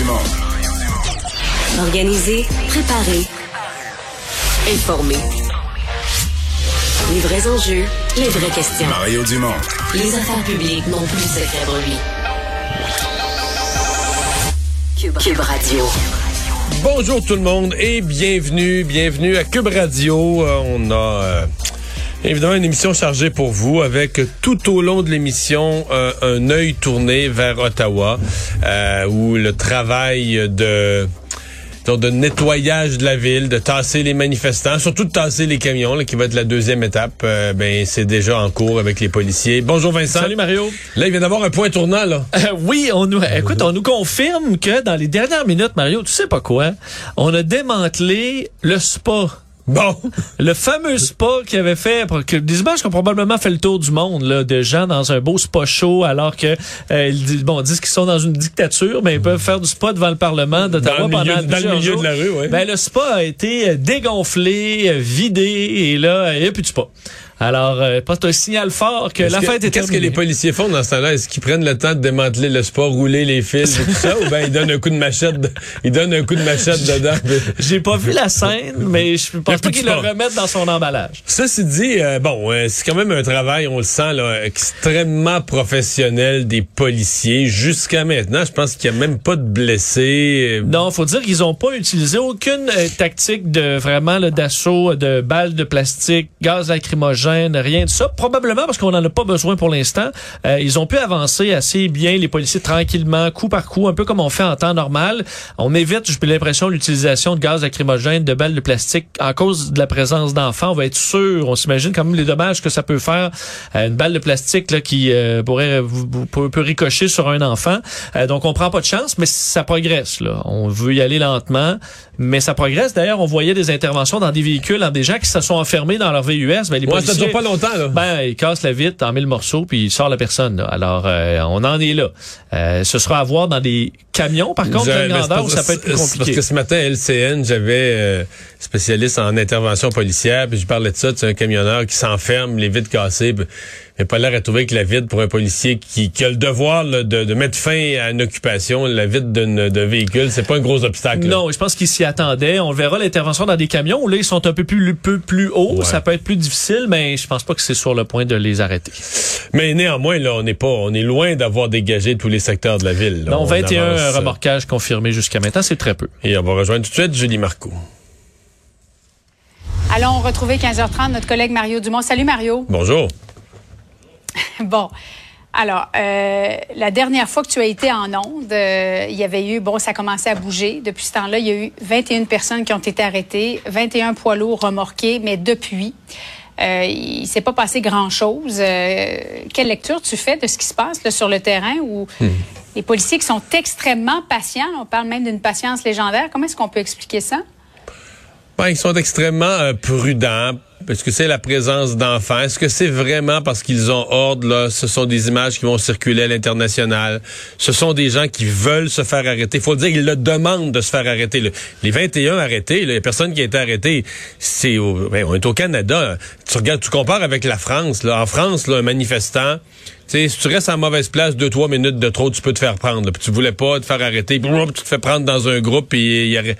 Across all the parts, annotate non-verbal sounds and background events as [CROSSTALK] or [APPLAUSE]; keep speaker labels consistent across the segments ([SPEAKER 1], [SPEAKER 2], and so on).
[SPEAKER 1] Dumont.
[SPEAKER 2] Organiser, préparer, informer. Les vrais enjeux, les vraies questions.
[SPEAKER 1] Mario Dumont.
[SPEAKER 2] Les affaires publiques n'ont plus de secret pour lui. Cube, Cube Radio.
[SPEAKER 3] Bonjour tout le monde et bienvenue, bienvenue à Cube Radio. Euh, on a euh, évidemment une émission chargée pour vous avec tout au long de l'émission euh, un œil tourné vers Ottawa euh, où le travail de de nettoyage de la ville, de tasser les manifestants, surtout de tasser les camions, là, qui va être la deuxième étape. euh, ben, c'est déjà en cours avec les policiers. Bonjour Vincent.
[SPEAKER 4] Salut Mario.
[SPEAKER 3] Là, il vient d'avoir un point tournant, là.
[SPEAKER 4] Euh, oui, on nous, écoute, on nous confirme que dans les dernières minutes, Mario, tu sais pas quoi, on a démantelé le spa.
[SPEAKER 3] Bon.
[SPEAKER 4] Le fameux spa qui avait fait, que, des images qui ont probablement fait le tour du monde, là, de gens dans un beau spa chaud, alors que, euh, ils disent, bon, ils disent qu'ils sont dans une dictature, mais ils peuvent faire du spa devant le Parlement d'Ottawa
[SPEAKER 3] le milieu-
[SPEAKER 4] pendant
[SPEAKER 3] dans le milieu
[SPEAKER 4] jours.
[SPEAKER 3] de la rue, ouais.
[SPEAKER 4] Ben, le spa a été euh, dégonflé, euh, vidé, et là, il n'y a plus de spa. Alors, euh, pas un signal fort que la
[SPEAKER 3] que-
[SPEAKER 4] fête est
[SPEAKER 3] Qu'est-ce que les policiers font dans ce temps-là? Est-ce qu'ils prennent le temps de démanteler le sport, rouler les fils et tout ça? ou bien ils donnent un coup de machette, de- ils donnent un coup de machette dedans? [LAUGHS]
[SPEAKER 4] J'ai pas vu la scène, mais je pense pas qu'ils le remettent dans son emballage.
[SPEAKER 3] Ceci dit, euh, bon, euh, c'est quand même un travail, on le sent, là, extrêmement professionnel des policiers. Jusqu'à maintenant, je pense qu'il n'y a même pas de blessés.
[SPEAKER 4] Non, faut dire qu'ils ont pas utilisé aucune euh, tactique de vraiment d'assaut de balles de plastique, gaz lacrymogène, rien de ça. Probablement parce qu'on en a pas besoin pour l'instant. Euh, ils ont pu avancer assez bien les policiers tranquillement, coup par coup, un peu comme on fait en temps normal. On évite, j'ai l'impression, l'utilisation de gaz lacrymogène, de balles de plastique en cause de la présence d'enfants. On va être sûr, on s'imagine quand même les dommages que ça peut faire. Euh, une balle de plastique là, qui euh, pourrait peut ricocher sur un enfant. Euh, donc on prend pas de chance, mais ça progresse. Là. On veut y aller lentement, mais ça progresse. D'ailleurs, on voyait des interventions dans des véhicules, dans des gens qui se sont enfermés dans leur VUS. Ben, les
[SPEAKER 3] Ouais, ça
[SPEAKER 4] policiers,
[SPEAKER 3] dure pas longtemps, là.
[SPEAKER 4] ben, ils cassent la vitre en mille morceaux, puis ils sortent la personne. là. Alors, euh, on en est là. Euh, ce sera à voir dans des par contre,
[SPEAKER 3] ben,
[SPEAKER 4] grandeur, ça peut être plus compliqué.
[SPEAKER 3] Parce que ce matin, à LCN, j'avais euh, spécialiste en intervention policière, puis je parlais de ça, c'est un camionneur qui s'enferme, les vitres cassées, puis il n'a pas l'air à trouver que la vitre pour un policier qui, qui a le devoir là, de, de mettre fin à une occupation, la vitre d'un véhicule, c'est pas un gros obstacle. là.
[SPEAKER 4] Non, je pense qu'ils s'y attendaient. On verra l'intervention dans des camions où là, ils sont un peu plus, peu plus hauts.
[SPEAKER 3] Ouais.
[SPEAKER 4] Ça peut être plus difficile, mais je pense pas que c'est sur le point de les arrêter.
[SPEAKER 3] Mais néanmoins, là, on n'est pas, on est loin d'avoir dégagé tous les secteurs de la ville. là.
[SPEAKER 4] Non,
[SPEAKER 3] On
[SPEAKER 4] 21
[SPEAKER 3] avance,
[SPEAKER 4] remorquages confirmés jusqu'à maintenant, c'est très peu.
[SPEAKER 3] Et on va rejoindre tout de suite Julie Marco.
[SPEAKER 5] Allons retrouver 15h30 notre collègue Mario Dumont. Salut Mario.
[SPEAKER 3] Bonjour. [LAUGHS]
[SPEAKER 5] Bon. Alors, euh, la dernière fois que tu as été en onde, euh, il y avait eu, bon, ça commençait à bouger. Depuis ce temps-là, il y a eu 21 personnes qui ont été arrêtées, 21 poids lourds remorqués, mais depuis, euh, il s'est pas passé grand-chose. Euh, quelle lecture tu fais de ce qui se passe là, sur le terrain où les policiers qui sont extrêmement patients, on parle même d'une patience légendaire, comment est-ce qu'on peut expliquer ça?
[SPEAKER 3] Ils sont extrêmement euh, prudents. Est-ce que c'est la présence d'enfants? Est-ce que c'est vraiment parce qu'ils ont ordre, là? Ce sont des images qui vont circuler à l'international. Ce sont des gens qui veulent se faire arrêter. Il faut dire, ils le demandent de se faire arrêter. là. Les 21 arrêtés, là, les personnes qui ont été arrêtées, c'est au, ben, on est au Canada. Tu regardes, tu compares avec la France, là. En France, là, un manifestant, si tu restes en mauvaise place deux, trois minutes de trop, tu peux te faire prendre. Puis tu voulais pas te faire arrêter, puis tu te fais prendre dans un groupe, puis il y aurait...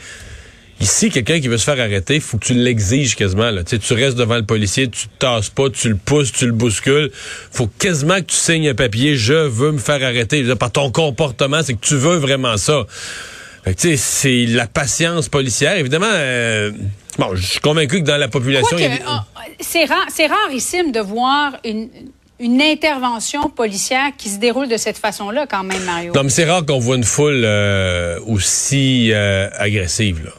[SPEAKER 3] Ici, quelqu'un qui veut se faire arrêter, il faut que tu l'exiges quasiment. Là. Tu, sais, tu restes devant le policier, tu te tasses pas, tu le pousses, tu le bouscules. faut quasiment que tu signes un papier, je veux me faire arrêter. Dire, Par ton comportement, c'est que tu veux vraiment ça. Fait que, tu sais, c'est la patience policière. Évidemment, euh, bon, je suis convaincu que dans la population... il
[SPEAKER 5] ah, c'est rare, rarissime de voir une, une intervention policière qui se déroule de cette façon-là, quand même, Mario.
[SPEAKER 3] Non, mais c'est rare qu'on voit une foule euh, aussi euh, agressive. Là.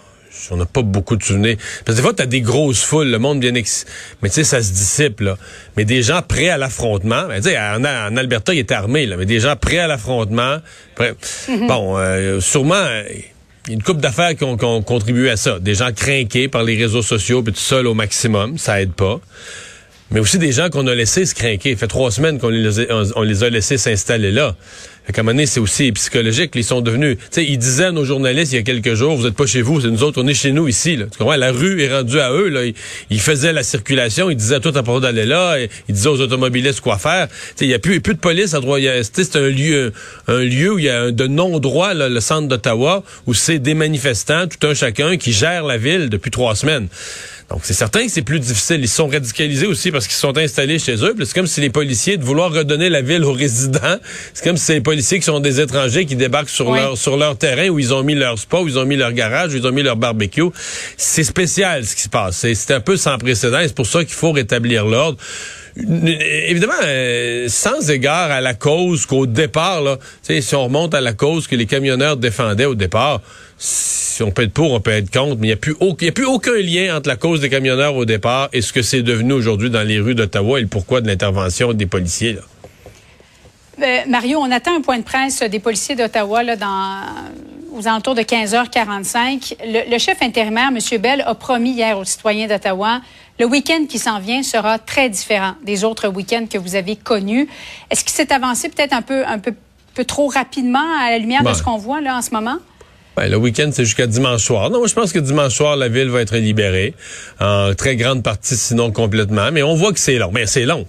[SPEAKER 3] On n'a pas beaucoup de souvenirs. Parce que des fois, tu as des grosses foules, le monde bien... Ex... Mais tu sais, ça se dissipe, là. Mais des gens prêts à l'affrontement... Ben, tu sais, en, en Alberta, il était armé, là. Mais des gens prêts à l'affrontement... prêts- [LAUGHS] Bon, euh, sûrement... il y a une couple d'affaires qui ont, qui ont contribué à ça. Des gens craqués par les réseaux sociaux, puis tout seul au maximum, ça aide pas. Mais aussi des gens qu'on a laissés se craquer. Fait trois semaines qu'on les, a- laissés s'installer là. Fait qu'à un moment donné, c'est aussi psychologique. Ils sont devenus... Sais, ils disaient à nos journalistes il y a quelques jours, vous êtes pas chez vous, c'est nous autres, on est chez nous ici. Là. Tu comprends? La rue est rendue à eux. Là. Ils, faisaient la circulation, ils disaient à tout à propos d'aller là, ils disaient aux automobilistes quoi faire. Il y a plus, plus de police à droit. C'est un lieu, un lieu où il y a de non-droit, le centre d'Ottawa, où c'est des manifestants, tout un chacun, qui gèrent la ville depuis trois semaines. Donc, c'est certain que c'est plus difficile. Ils sont radicalisés aussi parce qu'ils sont installés chez eux. C'est comme si les policiers, de vouloir redonner la ville aux résidents, c'est comme si c'est les policiers qui sont des étrangers qui débarquent sur,
[SPEAKER 5] Oui.
[SPEAKER 3] leur, sur leur terrain où ils ont mis leur spa, où ils ont mis leur garage, où ils ont mis leur barbecue. C'est spécial ce qui se passe. C'est c'est un peu sans précédent. C'est pour ça qu'il faut rétablir l'ordre. Évidemment, euh, sans égard à la cause qu'au départ, là, si on remonte à la cause que les camionneurs défendaient au départ, si on peut être pour, on peut être contre, mais il n'y a, plus aucun- il y a plus aucun lien entre la cause des camionneurs au départ et ce que c'est devenu aujourd'hui dans les rues d'Ottawa et le pourquoi de l'intervention des policiers. Là.
[SPEAKER 5] Euh, Mario, on attend un point de presse des policiers d'Ottawa aux alentours de 15h45. Le, le chef intérimaire, M. Bell, a promis hier aux citoyens d'Ottawa le week-end qui s'en vient sera très différent des autres week-ends que vous avez connus. Est-ce qu'il s'est avancé peut-être un peu, un peu, peu trop rapidement à la lumière de ce qu'on voit là en ce moment?
[SPEAKER 3] Ben, le week-end, c'est jusqu'à dimanche soir. Non, je pense que dimanche soir, la ville va être libérée. En très grande partie, sinon complètement. Mais on voit que c'est long. Mais c'est long.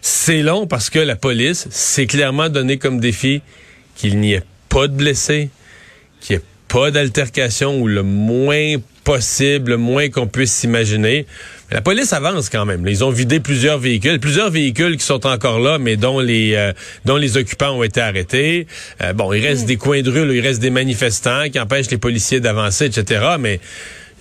[SPEAKER 3] C'est long parce que la police s'est clairement donné comme défi qu'il n'y ait pas de blessés, qu'il n'y ait pas d'altercation ou le moins possible, le moins qu'on puisse s'imaginer. Mais La police avance quand même. Ils ont vidé plusieurs véhicules, plusieurs véhicules qui sont encore là, mais dont les euh, dont les occupants ont été arrêtés. Euh, bon, il reste des coins de rue, là, il reste des manifestants qui empêchent les policiers d'avancer, etc. Mais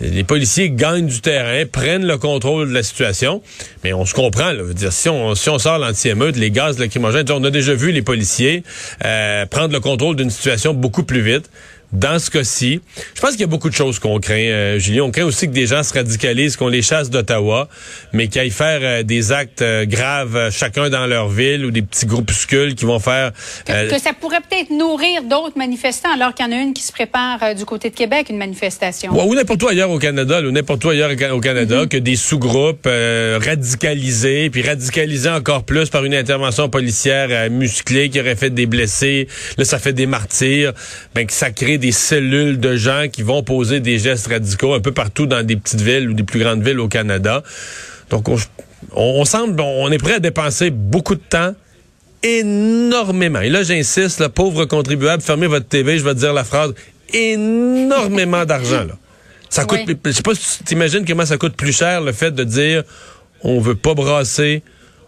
[SPEAKER 3] les policiers gagnent du terrain, prennent le contrôle de la situation, mais on se comprend. Là, dire, si on, si on sort l'anti-émeute, les gaz lacrymogènes, on a déjà vu les policiers euh, prendre le contrôle d'une situation beaucoup plus vite. Dans ce cas-ci, je pense qu'il y a beaucoup de choses qu'on craint, euh, Julien. On craint aussi que des gens se radicalisent, qu'on les chasse d'Ottawa, mais qu'ils aillent faire euh, des actes euh, graves, euh, chacun dans leur ville, ou des petits groupuscules qui vont faire...
[SPEAKER 5] Que, que ça pourrait peut-être nourrir d'autres manifestants alors qu'il y en a une qui se prépare du côté de Québec, une manifestation.
[SPEAKER 3] Ouais, ou n'importe où ailleurs au Canada, là, ou n'importe où ailleurs au Ca- au Canada, que des sous-groupes euh, radicalisés, puis radicalisés encore plus par une intervention policière musclée qui aurait fait des blessés. Là, ça fait des martyrs. Ben, que ça crée des cellules de gens qui vont poser des gestes radicaux un peu partout dans des petites villes ou des plus grandes villes au Canada. Donc, on, on, semble, on est prêt à dépenser beaucoup de temps énormément. Et là, j'insiste, le pauvre contribuable, fermez votre TV, je vais te dire la phrase, énormément d'argent, là. Ça coûte,
[SPEAKER 5] Oui.
[SPEAKER 3] je sais pas si tu t'imagines comment ça coûte plus cher le fait de dire, on veut pas brasser,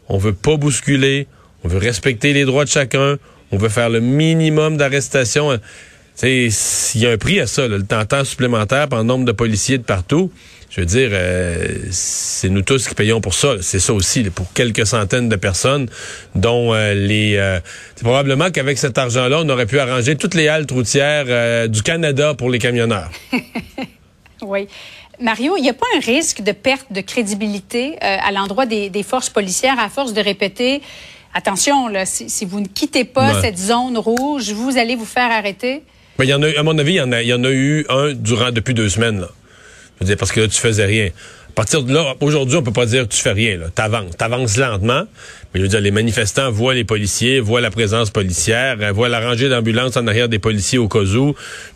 [SPEAKER 3] on veut pas bousculer, on veut respecter les droits de chacun, on veut faire le minimum d'arrestations. Il y a un prix à ça, là, le temps, temps supplémentaire par nombre de policiers de partout. Je veux dire, euh, c'est nous tous qui payons pour ça. C'est ça aussi, là, pour quelques centaines de personnes, dont euh, les... euh, c'est probablement qu'avec cet argent-là, on aurait pu arranger toutes les haltes routières euh, du Canada pour les camionneurs. [LAUGHS]
[SPEAKER 5] Oui. Mario, il n'y a pas un risque de perte de crédibilité à l'endroit des, des forces policières à force de répéter attention, là, si, si vous ne quittez pas
[SPEAKER 3] Ouais.
[SPEAKER 5] cette zone rouge, vous allez vous faire arrêter?
[SPEAKER 3] Mais il y en a, à mon avis, il y en a, il y en a eu un durant depuis deux semaines. Là. Je veux dire, parce que là, tu faisais rien. À partir de là, aujourd'hui, on peut pas dire que tu fais rien. Là. T'avances, t'avances lentement. Mais je veux dire, les manifestants voient les policiers, voient la présence policière, euh, voient la rangée d'ambulances en arrière des policiers au cas où.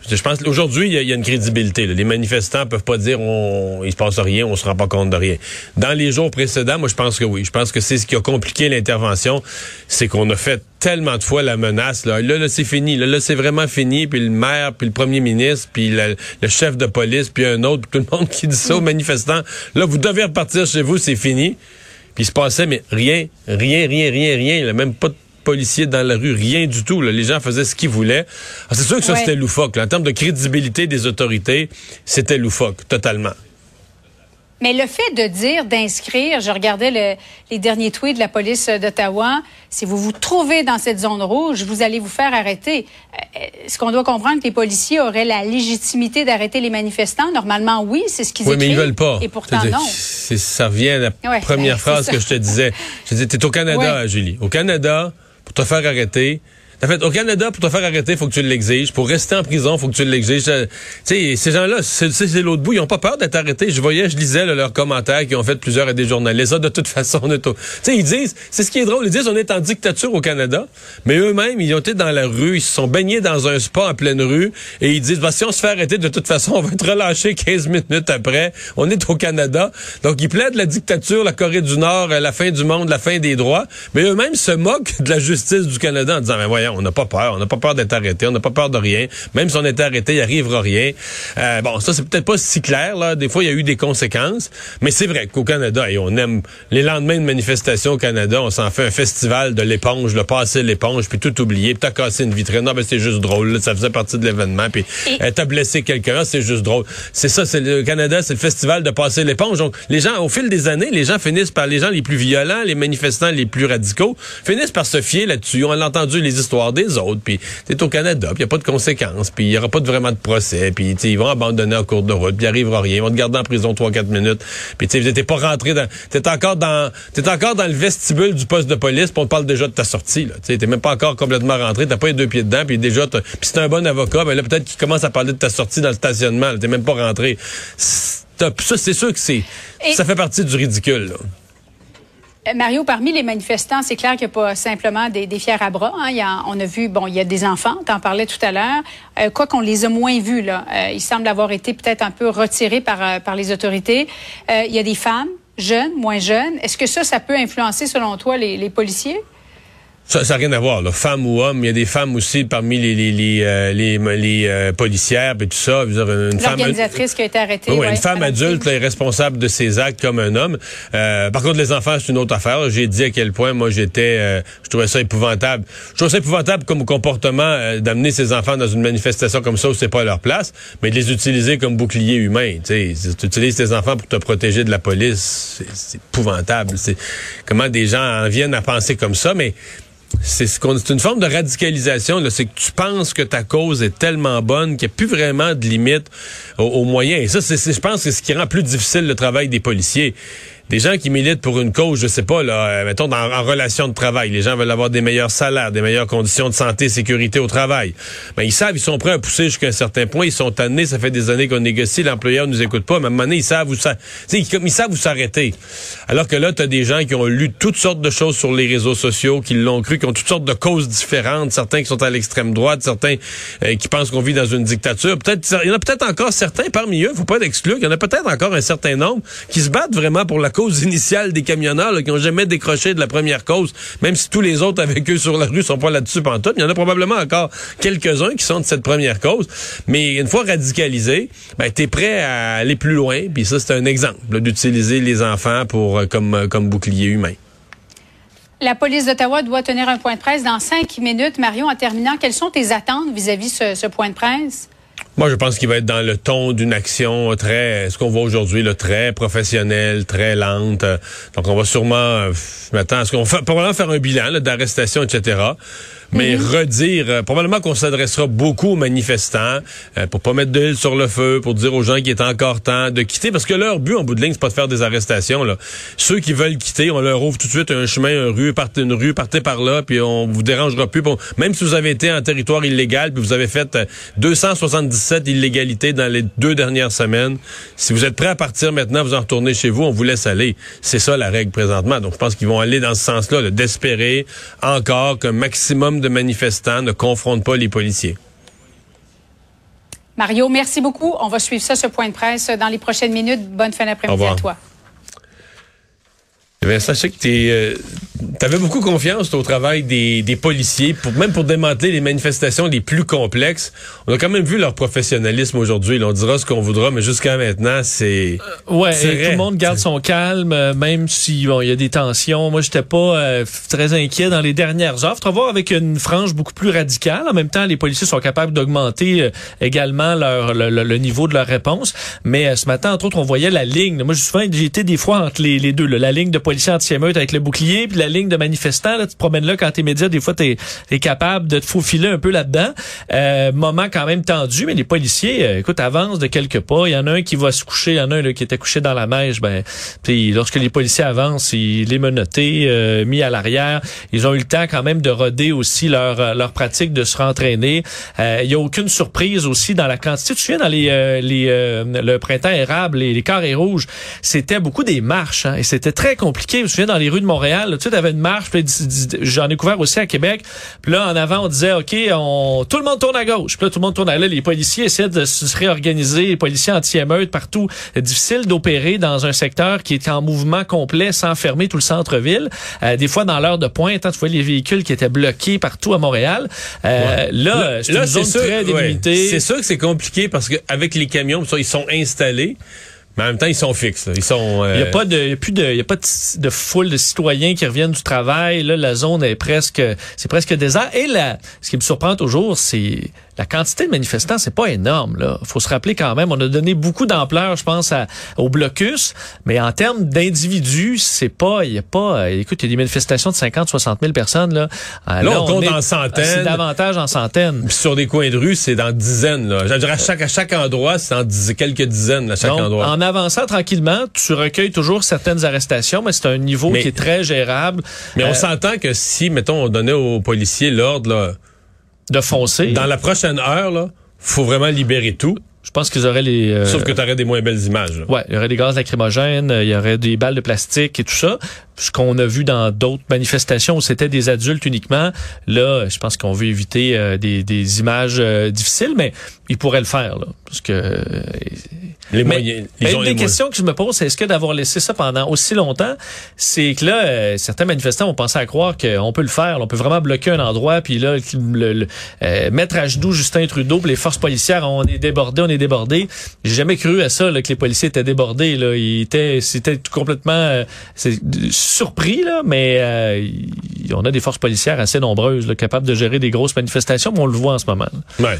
[SPEAKER 3] Je, pense qu'aujourd'hui, il y, a- il y a une crédibilité. là. Les manifestants peuvent pas dire on, il se passe rien, on se rend pas compte de rien. Dans les jours précédents, moi, je pense que oui. Je pense que c'est ce qui a compliqué l'intervention, c'est qu'on a fait tellement de fois la menace. Là, là, là, c'est fini. Là, là c'est vraiment fini. Puis le maire, puis le premier ministre, puis le, le chef de police, puis un autre, puis tout le monde qui dit ça aux manifestants. Là, vous devez repartir chez vous, c'est fini. Puis il se passait, mais rien, rien, rien, rien, rien. Là, même pas de policiers dans la rue, rien du tout. là. Les gens faisaient ce qu'ils voulaient. Alors, C'est sûr que ça,
[SPEAKER 5] Ouais.
[SPEAKER 3] c'était loufoque. là. En termes de crédibilité des autorités, c'était loufoque, totalement.
[SPEAKER 5] Mais le fait de dire, d'inscrire, je regardais le- les derniers tweets de la police d'Ottawa, si vous vous trouvez dans cette zone rouge, vous allez vous faire arrêter. Euh, Est-ce qu'on doit comprendre que les policiers auraient la légitimité d'arrêter les manifestants? Normalement, oui, c'est ce qu'ils
[SPEAKER 3] Oui, mais ils
[SPEAKER 5] écrivent.
[SPEAKER 3] veulent pas.
[SPEAKER 5] Et pourtant, non.
[SPEAKER 3] Ça revient à la
[SPEAKER 5] Ouais,
[SPEAKER 3] première phrase que je te disais. Je disais, t'es au Canada,
[SPEAKER 5] Ouais.
[SPEAKER 3] Julie. Au Canada, pour te faire arrêter, En fait, au Canada, pour te faire arrêter, faut que tu l'exiges. Pour rester en prison, faut que tu l'exiges. Euh, Tu sais, ces gens-là, c'est l'autre bout. Ils ont pas peur d'être arrêtés. Je voyais, je lisais leurs commentaires qu'ils ont fait plusieurs à des journalistes. Ah, de toute [LAUGHS] façon, on est au... Sais, ils disent, c'est ce qui est drôle, ils disent on est en dictature au Canada, mais eux-mêmes, ils ont été dans la rue, ils se sont baignés dans un spa en pleine rue, et ils disent, bah, si on se fait arrêter, de toute façon, on va être relâché 15 [LAUGHS] minutes après. On est au Canada. Donc, ils plaident la dictature, la Corée du Nord, euh, la fin du monde, la fin des droits, mais eux-mêmes se moquent de la justice du Canada en disant, mais voyons, on n'a pas peur, on n'a pas peur d'être arrêté, on n'a pas peur de rien. Même si on était arrêté, il arrivera rien. Euh, bon, ça, c'est peut-être pas si clair, là. Des fois, il y a eu des conséquences, mais c'est vrai qu'au Canada, et on aime les lendemains de manifestations au Canada, on s'en fait un festival de l'éponge, le passer l'éponge, puis tout oublier, puis t'as cassé une vitrine. Non, ben c'est juste drôle, là, ça faisait partie de l'événement, puis
[SPEAKER 5] Et-
[SPEAKER 3] euh, t'as blessé quelqu'un, Ah, c'est juste drôle. C'est ça, c'est le Canada, c'est le festival de passer l'éponge. Donc, les gens, au fil des années, les gens finissent par, les gens les plus violents, les manifestants les plus radicaux, finissent par se fier là-dessus. On a entendu les histoires des autres, puis c'est au Canada, puis il a pas de conséquences, puis il y aura pas de, vraiment de procès, puis ils vont abandonner en cours de route, puis il arrivera rien, ils vont te garder en prison 3-4 minutes, puis tu sais, t'es pas rentré dans, t'es encore dans, t'es encore dans le vestibule du poste de police, puis on te parle déjà de ta sortie, là. T'es même pas encore complètement rentré, t'as pas les deux pieds dedans, puis déjà, puis c'est un bon avocat, ben là, peut-être qu'il commence à parler de ta sortie dans le stationnement, t'es même pas rentré. Ça, c'est sûr que c'est, ça fait partie du ridicule, là.
[SPEAKER 5] Euh, Mario, parmi les manifestants, c'est clair qu'il n'y a pas simplement des, des fiers à bras. hein. Il y a- on a vu, bon, il y a des enfants, tu en parlais tout à l'heure. Euh, quoi qu'on les a moins vus, là. Euh, ils semblent avoir été peut-être un peu retirés par, euh, par les autorités. Euh, il y a des femmes, jeunes, moins jeunes. Est-ce que ça, ça peut influencer, selon toi, les, les policiers?
[SPEAKER 3] Ça n'a rien à voir, là. Femmes ou hommes. Il y a des femmes aussi parmi les, les, les, euh, les, les, euh, policières et tout ça. Je veux dire, une femme,
[SPEAKER 5] qui a été arrêtée.
[SPEAKER 3] Oui,
[SPEAKER 5] ouais,
[SPEAKER 3] une femme adulte là, est responsable de ses actes comme un homme. Euh, par contre, les enfants, c'est une autre affaire. J'ai dit à quel point moi j'étais, euh, je trouvais ça épouvantable. Je trouvais ça épouvantable comme comportement euh, d'amener ses enfants dans une manifestation comme ça où c'est pas leur place, mais de les utiliser comme bouclier humain. Tu utilises tes enfants pour te protéger de la police, c'est- c'est épouvantable. C'est comment des gens en viennent à penser comme ça, mais c'est ce qu'on- une forme de radicalisation. là. C'est que tu penses que ta cause est tellement bonne qu'il n'y a plus vraiment de limite aux, moyens. Et ça, c'est, c'est- je pense que c'est ce qui rend plus difficile le travail des policiers. Des gens qui militent pour une cause, je sais pas, là, euh, mettons, en relation de travail. Les gens veulent avoir des meilleurs salaires, des meilleures conditions de santé sécurité au travail. Ben, ils savent, ils sont prêts à pousser jusqu'à un certain point. Ils sont tannés, ça fait des années qu'on négocie, l'employeur nous écoute pas. Mais à un moment donné, ils savent où ça, ils, savent où s'arrêter. Alors que là, tu as des gens qui ont lu toutes sortes de choses sur les réseaux sociaux, qui l'ont cru, qui ont toutes sortes de causes différentes. Certains qui sont à l'extrême droite, certains euh, qui pensent qu'on vit dans une dictature. Peut-être, il y en a peut-être encore certains parmi eux, faut pas l'exclure, il y en a peut-être encore un certain nombre qui se battent vraiment pour la cause initiale des camionneurs, qui ont jamais décroché de la première cause, même si tous les autres avec eux sur la rue sont pas là-dessus pantoute. Il y en a probablement encore quelques-uns qui sont de cette première cause. Mais une fois radicalisé, ben, t'es prêt à aller plus loin. Puis ça, c'est un exemple d'utiliser les enfants pour euh, comme, euh, comme bouclier humain.
[SPEAKER 5] La police d'Ottawa doit tenir un point de presse dans cinq minutes. Marion, en terminant, quelles sont tes attentes vis-à-vis ce, ce point de presse?
[SPEAKER 3] Moi, je pense qu'il va être dans le ton d'une action très, ce qu'on voit aujourd'hui, le très professionnelle, très lente. Donc, on va sûrement, je m'attends à ce qu'on va probablement faire un bilan d'arrestation, etc. Mais mhm. redire, euh, probablement qu'on s'adressera beaucoup aux manifestants euh, pour pas mettre de l'huile sur le feu, pour dire aux gens qu'il est encore temps de quitter, parce que leur but en bout de ligne, c'est pas de faire des arrestations. Là. Ceux qui veulent quitter, on leur ouvre tout de suite un chemin, une rue, partez, une rue, partez par là, puis on vous dérangera plus. Même si vous avez été en territoire illégal, puis vous avez fait euh, 277 7 illégalités dans les deux dernières semaines. Si vous êtes prêt à partir maintenant, vous en retournez chez vous, on vous laisse aller. C'est ça la règle présentement. Donc, je pense qu'ils vont aller dans ce sens-là, d'espérer encore qu'un maximum de manifestants ne confrontent pas les policiers.
[SPEAKER 5] Mario, merci beaucoup. On va suivre ça, ce point de presse, dans les prochaines minutes. Bonne fin d'après-midi à toi.
[SPEAKER 3] Eh bien, sais que tu es... Euh, avais beaucoup confiance au travail des, des policiers, pour, même pour démanteler les manifestations les plus complexes. On a quand même vu leur professionnalisme aujourd'hui. On dira ce qu'on voudra, mais jusqu'à maintenant, c'est...
[SPEAKER 4] Ouais, et
[SPEAKER 3] vrai.
[SPEAKER 4] tout le monde garde son calme, euh, même si bon, il y a des tensions. Moi, j'étais pas euh, très inquiet dans les dernières heures. Faut voir avec une frange beaucoup plus radicale. En même temps, les policiers sont capables d'augmenter euh, également leur le, le- le niveau de leur réponse. Mais euh, ce matin, entre autres, on voyait la ligne. Moi, souvent été des fois entre les, les deux. là. la ligne de policiers anti-émeutes avec le bouclier, puis la ligne de manifestants. Là, tu te promènes là quand t'es média, des fois t'es es capable de te faufiler un peu là-dedans. Euh, moment quand même tendu, mais les policiers, euh, écoute, avancent de quelques pas. Il y en a un qui va se coucher, il y en a un là, qui était couché dans la neige. Ben, puis lorsque les policiers avancent, il est menotté, euh, mis à l'arrière. Ils ont eu le temps quand même de roder aussi leur euh, leur pratique de se rentraîner. Euh, il y a aucune surprise aussi dans la quantité. Tu te dans les, euh, les le printemps érable, les, les carrés rouges, c'était beaucoup des marches hein, et c'était très compliqué. Je me dans les rues de Montréal, tu sais, avais une marche. J'en ai couvert aussi à Québec. Puis là, en avant, on disait, ok, on, tout le monde tourne à gauche. Puis là, tout le monde tourne à là. Les policiers essaient de se réorganiser. Les policiers anti-émeutes partout. Difficile d'opérer dans un secteur qui est en mouvement complet sans fermer tout le centre-ville. Euh, des fois, dans l'heure de pointe, hein, tu vois les véhicules qui étaient bloqués partout à Montréal. Euh, Là, c'est une zone très délimitée.
[SPEAKER 3] C'est sûr que c'est compliqué parce qu'avec les camions, ils sont installés. Mais en même temps, ils sont fixes. Ils sont.
[SPEAKER 4] Il n'y a pas de, y plus de, il y a pas de, de, foule de citoyens qui reviennent du travail. Là, la zone est presque, c'est presque désert. Et là, ce qui me surprend toujours, c'est la quantité de manifestants, c'est pas énorme. Là, faut se rappeler quand même, on a donné beaucoup d'ampleur, je pense, à, au blocus, mais en termes d'individus, c'est pas, il y a pas. Écoute, il y a des manifestations de 50, 60 000 personnes là.
[SPEAKER 3] Là, on, compte en centaines.
[SPEAKER 4] C'est davantage en centaines.
[SPEAKER 3] Puis sur des coins de rue, c'est dans dizaines. Là. Je à chaque à chaque endroit, c'est en quelques dizaines à chaque
[SPEAKER 4] Donc,
[SPEAKER 3] endroit.
[SPEAKER 4] En avançant tranquillement, tu recueilles toujours certaines arrestations, mais c'est un niveau
[SPEAKER 3] Mais-
[SPEAKER 4] qui est très gérable.
[SPEAKER 3] Mais on
[SPEAKER 4] Euh,
[SPEAKER 3] s'entend que si, mettons, on donnait aux policiers l'ordre, là,
[SPEAKER 4] de foncer.
[SPEAKER 3] dans la prochaine heure, là, faut vraiment libérer tout.
[SPEAKER 4] Je pense qu'ils auraient les. euh,
[SPEAKER 3] Sauf que tu aurais des moins belles images. là.
[SPEAKER 4] Ouais, il y aurait des gaz lacrymogènes, euh, il y aurait des balles de plastique et tout ça. Ce qu'on a vu dans d'autres manifestations où c'était des adultes uniquement, là, je pense qu'on veut éviter euh, des, des images euh, difficiles, mais ils pourraient le faire, là, parce que. euh,
[SPEAKER 3] Les
[SPEAKER 4] mais,
[SPEAKER 3] moyens.
[SPEAKER 4] mais
[SPEAKER 3] Ils ont
[SPEAKER 4] une des
[SPEAKER 3] moyens.
[SPEAKER 4] questions que je me pose, c'est est-ce que d'avoir laissé ça pendant aussi longtemps, c'est que là, euh, certains manifestants ont pensé à croire qu'on peut le faire, là, on peut vraiment bloquer un endroit, puis là, le, le- euh, mettre à genoux Justin Trudeau, puis les forces policières, on est débordés, on est débordés. J'ai jamais cru à ça, là, que les policiers étaient débordés. Là. Ils étaient, c'était tout complètement euh, surpris, là, mais euh, on a des forces policières assez nombreuses, là, capables de gérer des grosses manifestations, mais on le voit en ce moment. là.
[SPEAKER 3] Ouais.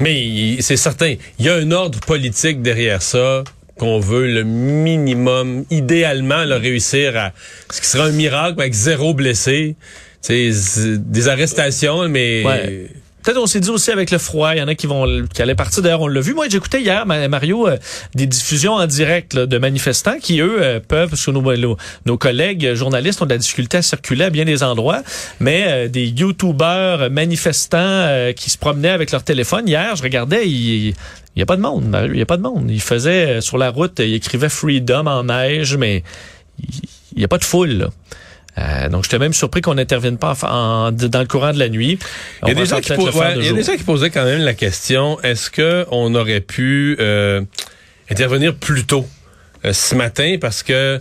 [SPEAKER 3] Mais c'est certain, il y a un ordre politique derrière ça qu'on veut le minimum, idéalement, le réussir à ce qui sera un miracle avec zéro blessé. Z- des arrestations, mais
[SPEAKER 4] Ouais. Peut-être on s'est dit aussi avec le froid, il y en a qui vont qui allaient partir. D'ailleurs, on l'a vu. Moi, j'écoutais hier, Ma- Mario, euh, des diffusions en direct de manifestants qui, eux, euh, peuvent, parce que nos, collègues journalistes ont de la difficulté à circuler à bien des endroits, mais euh, des YouTubeurs manifestants qui se promenaient avec leur téléphone. Hier, je regardais, il il y a pas de monde, Mario, il y a pas de monde. Ils faisaient euh, sur la route, ils écrivaient Freedom en neige, mais il y a pas de foule. Là. Euh, donc, j'étais même surpris qu'on n'intervienne pas en- en- dans le courant de la nuit.
[SPEAKER 3] Il y a gens qui ouais,
[SPEAKER 4] de
[SPEAKER 3] y des gens qui posaient quand même la question est-ce que on aurait pu euh, intervenir plus tôt euh, ce matin? Parce que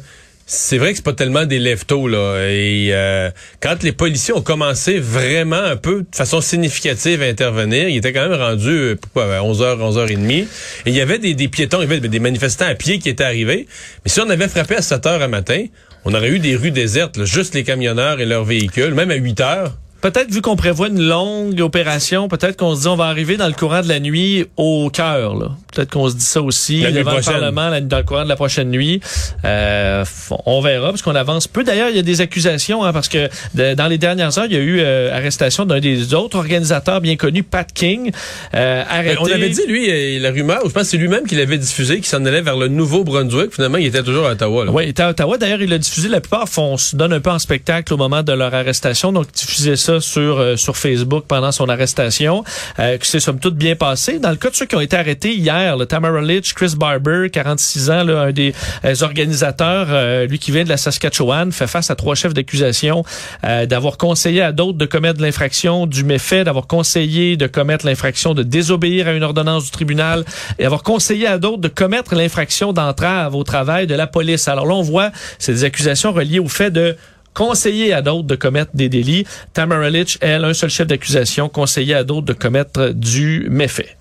[SPEAKER 3] c'est vrai que c'est pas tellement des lève-tôt là. Et euh, quand les policiers ont commencé vraiment un peu de façon significative à intervenir, ils étaient quand même rendus euh, pourquoi, à 11h 11h30 et il y avait des, piétons, il y avait des manifestants à pied qui étaient arrivés, mais si on avait frappé à 7h à matin, on aurait eu des rues désertes, juste les camionneurs et leurs véhicules, même à 8 heures.
[SPEAKER 4] Peut-être vu qu'on prévoit une longue opération, peut-être qu'on se dit on va arriver dans le courant de la nuit au cœur. Peut-être qu'on se dit ça aussi
[SPEAKER 3] La
[SPEAKER 4] devant le. Parlement la- dans le courant de la prochaine nuit. Euh, on verra parce qu'on avance peu. D'ailleurs, il y a des accusations hein, parce que de- dans les dernières heures, il y a eu euh, arrestation d'un des autres organisateurs bien connus, Pat King, euh, arrêté.
[SPEAKER 3] On avait dit, lui, euh, la rumeur, je pense que c'est lui-même qui l'avait diffusé, qui s'en allait vers le Nouveau-Brunswick. Finalement, il était toujours à Ottawa. Là.
[SPEAKER 4] Oui, il était à Ottawa. D'ailleurs, il l'a diffusé. La plupart font, se donnent un peu en spectacle au moment de leur arrestation. Donc, diffusait ça sur euh, sur Facebook pendant son arrestation. Euh, que c'est somme toute bien passé. Dans le cas de ceux qui ont été arrêtés hier, le Tamara Litch, Chris Barber, 46 ans, là, un des euh, organisateurs, lui qui vient de la Saskatchewan, fait face à trois chefs d'accusation d'avoir conseillé à d'autres de commettre l'infraction du méfait, d'avoir conseillé de commettre l'infraction de désobéir à une ordonnance du tribunal et avoir conseillé à d'autres de commettre l'infraction d'entrave au travail de la police. Alors là, on voit, c'est des accusations reliées au fait de conseiller à d'autres de commettre des délits. Tamara Litch, elle, un seul chef d'accusation, conseiller à d'autres de commettre du méfait.